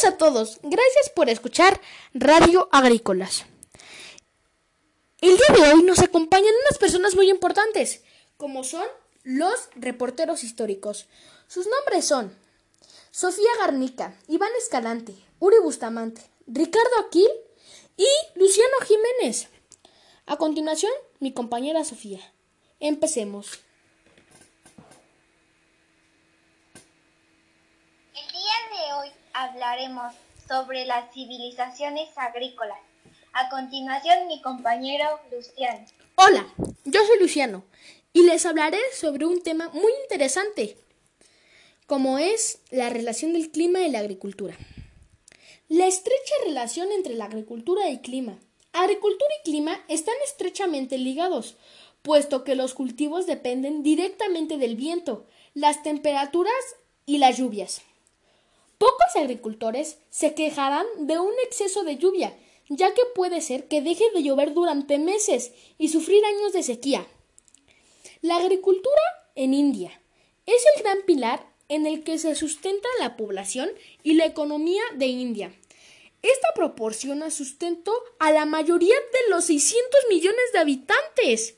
Bienvenidos a todos. Gracias por escuchar Radio Agrícolas. El día de hoy nos acompañan unas personas muy importantes, como son los reporteros históricos. Sus nombres son Sofía Garnica, Iván Escalante, Uri Bustamante, Ricardo Aquil y Luciano Jiménez. A continuación, mi compañera Sofía. Empecemos. El día de hoy hablaremos sobre las civilizaciones agrícolas. A continuación, mi compañero Luciano. Hola, yo soy Luciano y les hablaré sobre un tema muy interesante, como es la relación del clima y la agricultura. La estrecha relación entre la agricultura y clima. Agricultura y clima están estrechamente ligados, puesto que los cultivos dependen directamente del viento, las temperaturas y las lluvias. Pocos agricultores se quejarán de un exceso de lluvia, ya que puede ser que deje de llover durante meses y sufrir años de sequía. La agricultura en India es el gran pilar en el que se sustenta la población y la economía de India. Esta proporciona sustento a la mayoría de los 600 millones de habitantes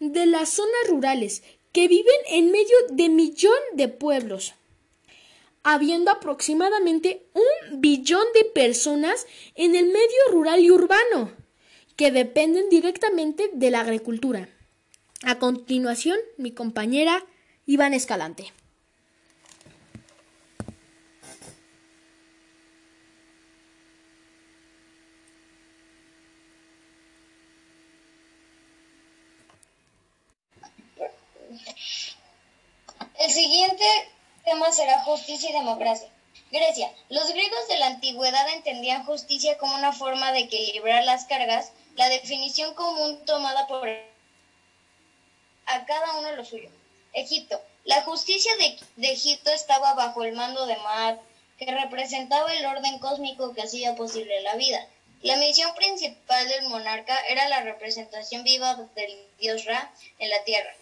de las zonas rurales que viven en medio de millón de pueblos habiendo aproximadamente un billón de personas en el medio rural y urbano, que dependen directamente de la agricultura. A continuación, mi compañera Iván Escalante. El siguiente será justicia y democracia. Grecia. Los griegos de la antigüedad entendían justicia como una forma de equilibrar las cargas, la definición común tomada por a cada uno lo suyo. Egipto. La justicia de, de Egipto estaba bajo el mando de Maat, que representaba el orden cósmico que hacía posible la vida. La misión principal del monarca era la representación viva del dios Ra en la tierra.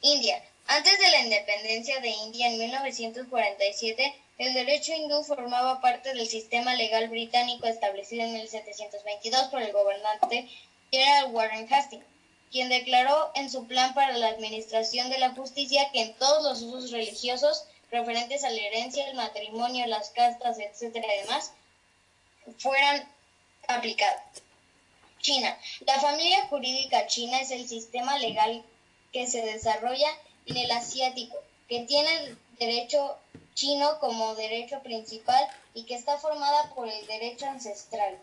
India. Antes de la independencia de India en 1947, el derecho hindú formaba parte del sistema legal británico establecido en 1722 por el gobernante Gerald Warren Hastings, quien declaró en su plan para la administración de la justicia que en todos los usos religiosos referentes a la herencia, el matrimonio, las castas, etcétera fueran aplicados. China. La familia jurídica china es el sistema legal que se desarrolla en el asiático, que tiene el derecho chino como derecho principal y que está formada por el derecho ancestral.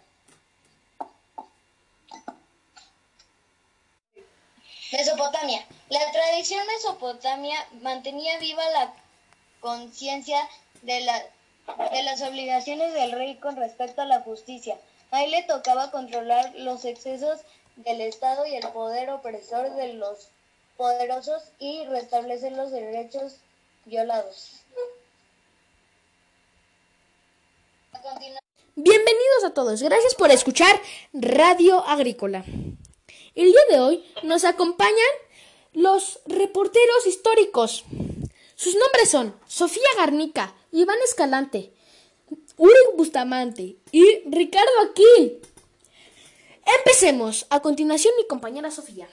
Mesopotamia. La tradición mesopotamia mantenía viva la conciencia de, la, de las obligaciones del rey con respecto a la justicia. Ahí le tocaba controlar los excesos del Estado y el poder opresor de los poderosos y restablecer los derechos violados. Bienvenidos a todos, gracias por escuchar Radio Agrícola. El día de hoy nos acompañan los reporteros históricos. Sus nombres son Sofía Garnica, Iván Escalante, Uri Bustamante y Ricardo Aquil. Empecemos. A continuación mi compañera Sofía.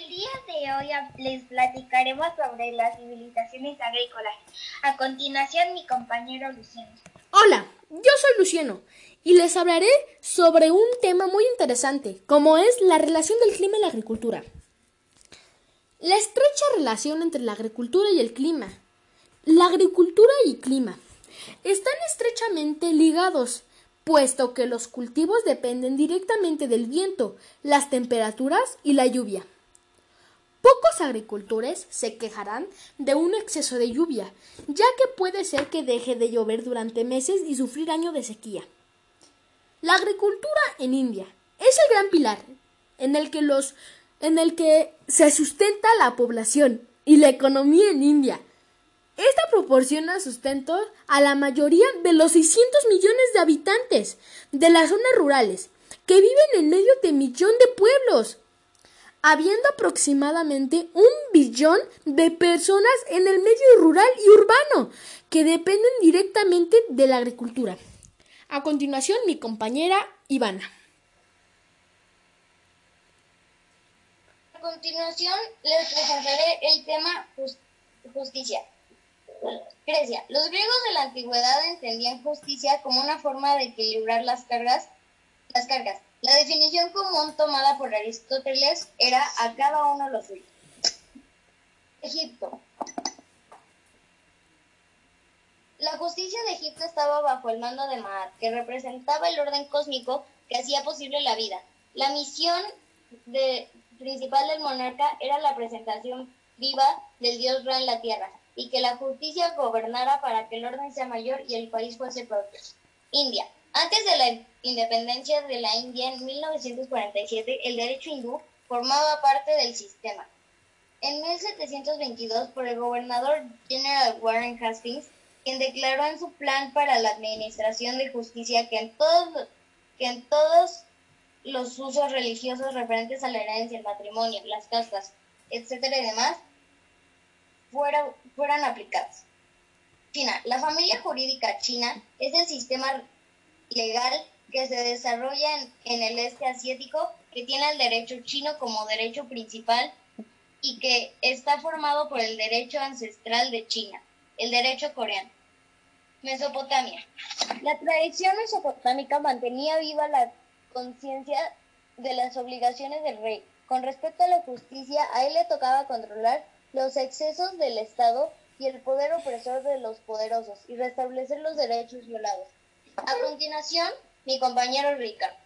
El día de hoy les platicaremos sobre las civilizaciones agrícolas. A continuación, mi compañero Luciano. Hola, yo soy Luciano y les hablaré sobre un tema muy interesante, como es la relación del clima y la agricultura. La estrecha relación entre la agricultura y el clima. La agricultura y clima están estrechamente ligados, puesto que los cultivos dependen directamente del viento, las temperaturas y la lluvia. Pocos agricultores se quejarán de un exceso de lluvia, ya que puede ser que deje de llover durante meses y sufrir años de sequía. La agricultura en India es el gran pilar en el que los en el que se sustenta la población y la economía en India. Esta proporciona sustento a la mayoría de los 600 millones de habitantes de las zonas rurales que viven en medio de millón de pueblos habiendo aproximadamente un billón de personas en el medio rural y urbano que dependen directamente de la agricultura. A continuación, mi compañera Ivana. A continuación, les presentaré el tema justicia. Grecia. Los griegos de la antigüedad entendían justicia como una forma de equilibrar las cargas, las cargas la definición común tomada por Aristóteles era a cada uno lo suyo. Egipto. La justicia de Egipto estaba bajo el mando de Maat, que representaba el orden cósmico que hacía posible la vida. La misión principal del monarca era la presentación viva del dios Ra en la tierra y que la justicia gobernara para que el orden sea mayor y el país fuese propio. India. Antes de la independencia de la India en 1947, el derecho hindú formaba parte del sistema. En 1722, por el gobernador General Warren Hastings, quien declaró en su plan para la administración de justicia que en todos, que en todos los usos religiosos referentes a la herencia, el matrimonio, las castas, etcétera y demás, fueran aplicados. China. La familia jurídica china es el sistema legal que se desarrolla en, el este asiático, que tiene el derecho chino como derecho principal y que está formado por el derecho ancestral de China, el derecho coreano. Mesopotamia. La tradición mesopotámica mantenía viva la conciencia de las obligaciones del rey. Con respecto a la justicia, a él le tocaba controlar los excesos del Estado y el poder opresor de los poderosos y restablecer los derechos violados. A continuación, mi compañero Rica.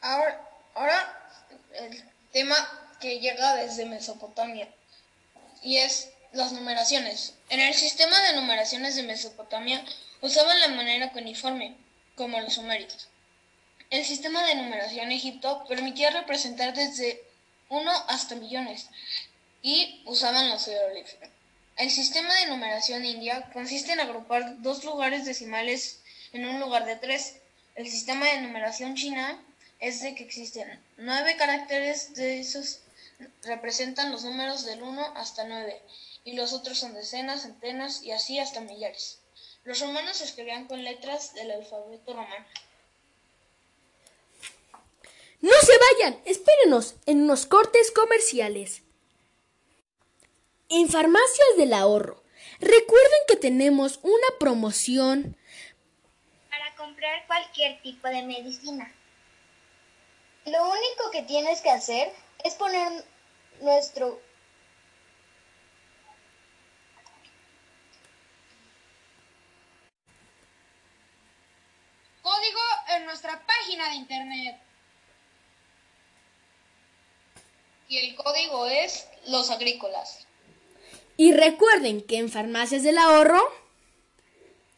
Ahora, ahora el tema que llega desde Mesopotamia y es las numeraciones. En el sistema de numeraciones de Mesopotamia usaban la manera cuneiforme, como los sumerios. El sistema de numeración Egipto permitía representar desde 1 hasta millones y usaban los hieroglíficos. El sistema de numeración india consiste en agrupar dos lugares decimales en un lugar de tres. El sistema de numeración china es de que existen nueve caracteres de esos representan los números del 1 hasta 9 y los otros son decenas, centenas y así hasta millares. Los romanos escribían con letras del alfabeto romano. No se vayan, espérenos en unos cortes comerciales. En Farmacias del Ahorro, recuerden que tenemos una promoción para comprar cualquier tipo de medicina. Lo único que tienes que hacer es poner nuestro código en nuestra página de internet. Y el código es los agrícolas. Y recuerden que en Farmacias del Ahorro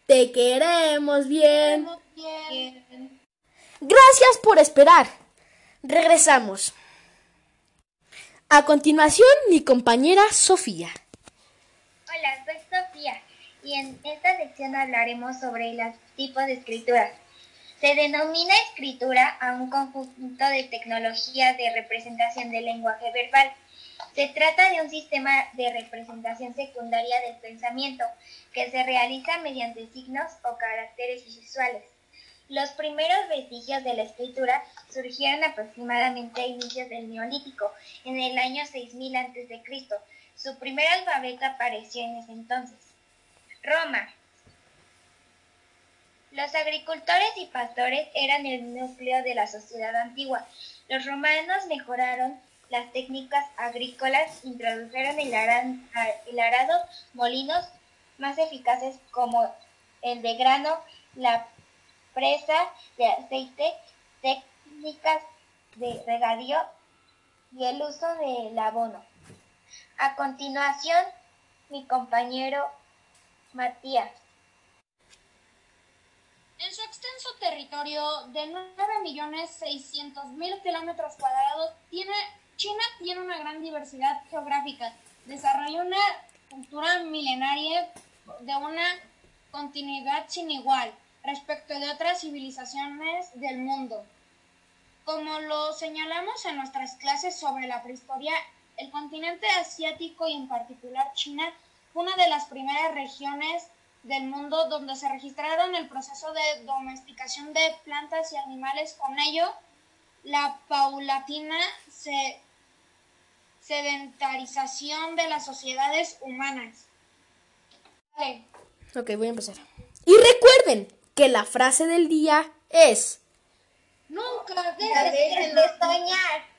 te queremos bien. Gracias por esperar. Regresamos. A continuación, mi compañera Sofía. Hola, soy Sofía y en esta sección hablaremos sobre los tipos de escritura. Se denomina escritura a un conjunto de tecnologías de representación del lenguaje verbal se trata de un sistema de representación secundaria del pensamiento que se realiza mediante signos o caracteres visuales. Los primeros vestigios de la escritura surgieron aproximadamente a inicios del Neolítico, en el año 6000 a.C. Su primer alfabeto apareció en ese entonces. Roma. Los agricultores y pastores eran el núcleo de la sociedad antigua. Los romanos mejoraron las técnicas agrícolas introdujeron el, arado, molinos más eficaces como el de grano, la presa de aceite, técnicas de regadío y el uso del abono. A continuación, mi compañero Matías. En su extenso territorio de 9.600.000 kilómetros cuadrados tiene China tiene una gran diversidad geográfica, desarrolló una cultura milenaria de una continuidad sin igual. respecto de otras civilizaciones del mundo. Como lo señalamos en nuestras clases sobre la prehistoria, el continente asiático y en particular China fue una de las primeras regiones del mundo donde se registraron el proceso de domesticación de plantas y animales. Con ello, la paulatina sedentarización de las sociedades humanas. Vale. Ok, voy a empezar. Y recuerden que la frase del día es... Nunca dejen de soñar.